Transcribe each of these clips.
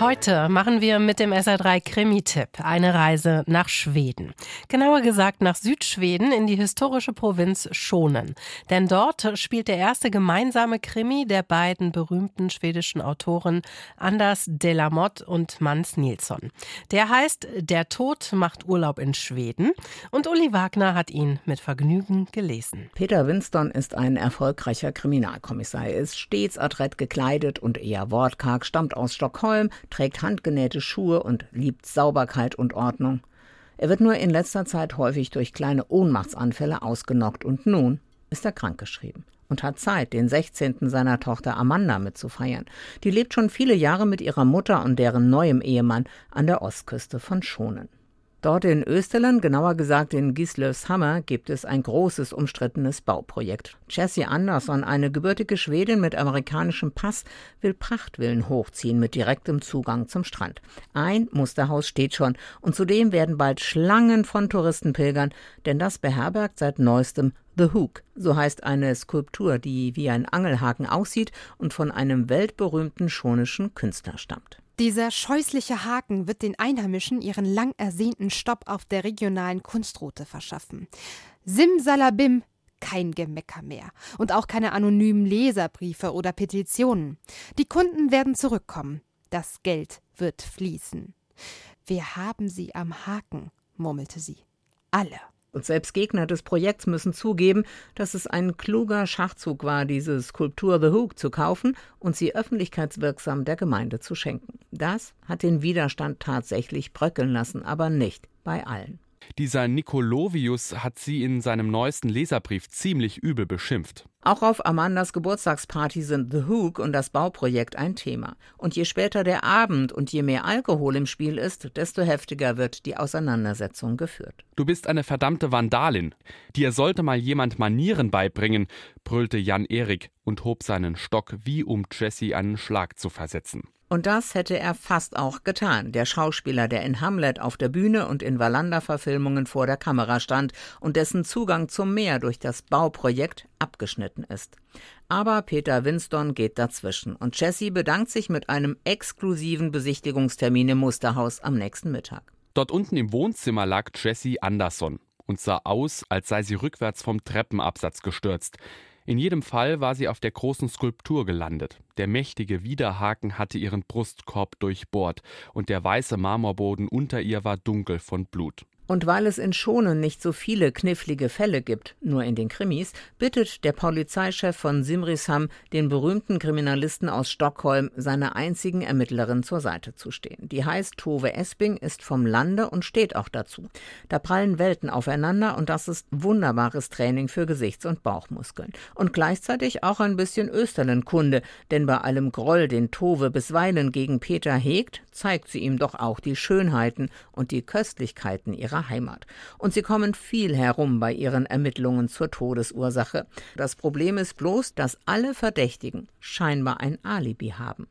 Heute machen wir mit dem SR3 Krimi-Tipp eine Reise nach Schweden. Genauer gesagt nach Südschweden in die historische Provinz Schonen. Denn dort spielt der erste gemeinsame Krimi der beiden berühmten schwedischen Autoren Anders Delamotte und Mans Nilsson. Der heißt Der Tod macht Urlaub in Schweden und Uli Wagner hat ihn mit Vergnügen gelesen. Peter Winston ist ein erfolgreicher Kriminalkommissar. Er ist stets adrett gekleidet und eher wortkarg, stammt aus Stockholm, trägt handgenähte Schuhe und liebt Sauberkeit und Ordnung. Er wird nur in letzter Zeit häufig durch kleine Ohnmachtsanfälle ausgenockt und nun ist er krankgeschrieben und hat Zeit, den 16. seiner Tochter Amanda mitzufeiern. Die lebt schon viele Jahre mit ihrer Mutter und deren neuem Ehemann an der Ostküste von Schonen. Dort in Österland, genauer gesagt in Gislövshammer, gibt es ein großes umstrittenes Bauprojekt. Jessie Andersson, eine gebürtige Schwedin mit amerikanischem Pass, will Prachtvillen hochziehen mit direktem Zugang zum Strand. Ein Musterhaus steht schon und zudem werden bald Schlangen von Touristen pilgern, denn das beherbergt seit neuestem The Hook, so heißt eine Skulptur, die wie ein Angelhaken aussieht und von einem weltberühmten schonischen Künstler stammt. Dieser scheußliche Haken wird den Einheimischen ihren lang ersehnten Stopp auf der regionalen Kunstroute verschaffen. Simsalabim, kein Gemecker mehr und auch keine anonymen Leserbriefe oder Petitionen. Die Kunden werden zurückkommen. Das Geld wird fließen. Wir haben sie am Haken, murmelte sie. Alle. Und selbst Gegner des Projekts müssen zugeben, dass es ein kluger Schachzug war, diese Skulptur The Hook zu kaufen und sie öffentlichkeitswirksam der Gemeinde zu schenken. Das hat den Widerstand tatsächlich bröckeln lassen, aber nicht bei allen. Dieser Nikolovius hat sie in seinem neuesten Leserbrief ziemlich übel beschimpft. Auch auf Amandas Geburtstagsparty sind The Hook und das Bauprojekt ein Thema. Und je später der Abend und je mehr Alkohol im Spiel ist, desto heftiger wird die Auseinandersetzung geführt. Du bist eine verdammte Vandalin. Dir sollte mal jemand Manieren beibringen, brüllte Jan Erik und hob seinen Stock, wie um Jesse einen Schlag zu versetzen. Und das hätte er fast auch getan, der Schauspieler, der in Hamlet auf der Bühne und in Wallander-Verfilmungen vor der Kamera stand und dessen Zugang zum Meer durch das Bauprojekt abgeschnitten ist. Aber Peter Winston geht dazwischen und Jesse bedankt sich mit einem exklusiven Besichtigungstermin im Musterhaus am nächsten Mittag. Dort unten im Wohnzimmer lag Jessie Anderson und sah aus, als sei sie rückwärts vom Treppenabsatz gestürzt. In jedem Fall war sie auf der großen Skulptur gelandet. Der mächtige Widerhaken hatte ihren Brustkorb durchbohrt, und der weiße Marmorboden unter ihr war dunkel von Blut. Und weil es in Schonen nicht so viele knifflige Fälle gibt, nur in den Krimis, bittet der Polizeichef von Simrishamn den berühmten Kriminalisten aus Stockholm, seiner einzigen Ermittlerin zur Seite zu stehen. Die heißt Tove Esping, ist vom Lande und steht auch dazu. Da prallen Welten aufeinander und das ist wunderbares Training für Gesichts- und Bauchmuskeln. Und gleichzeitig auch ein bisschen Österlandkunde, denn bei allem Groll, den Tove bisweilen gegen Peter hegt, zeigt sie ihm doch auch die Schönheiten und die Köstlichkeiten ihrer Heimat. Und sie kommen viel herum bei ihren Ermittlungen zur Todesursache. Das Problem ist bloß, dass alle Verdächtigen scheinbar ein Alibi haben.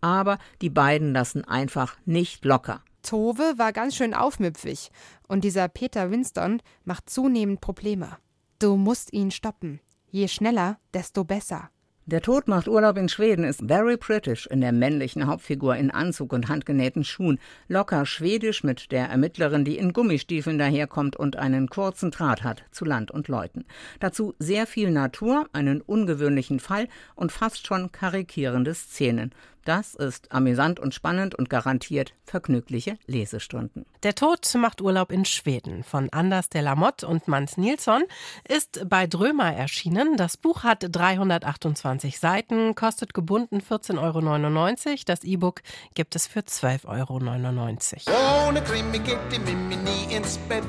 Aber die beiden lassen einfach nicht locker. Tove war ganz schön aufmüpfig und dieser Peter Winston macht zunehmend Probleme. Du musst ihn stoppen. Je schneller, desto besser. Der Tod macht Urlaub in Schweden ist very British in der männlichen Hauptfigur in Anzug und handgenähten Schuhen, locker schwedisch mit der Ermittlerin, die in Gummistiefeln daherkommt und einen kurzen Draht hat zu Land und Leuten. Dazu sehr viel Natur, einen ungewöhnlichen Fall und fast schon karikierende Szenen. Das ist amüsant und spannend und garantiert vergnügliche Lesestunden. Der Tod macht Urlaub in Schweden von Anders Delamotte und Mans Nilsson ist bei Drömer erschienen. Das Buch hat 328 Seiten, kostet gebunden 14,99 Euro. Das E-Book gibt es für 12,99 Euro. Ohne Krimi geht die Mimi nie ins Bett.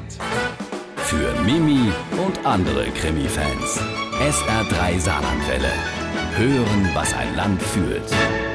Für Mimi und andere Krimi-Fans. SR3 Saarlandwelle. Hören, was ein Land fühlt.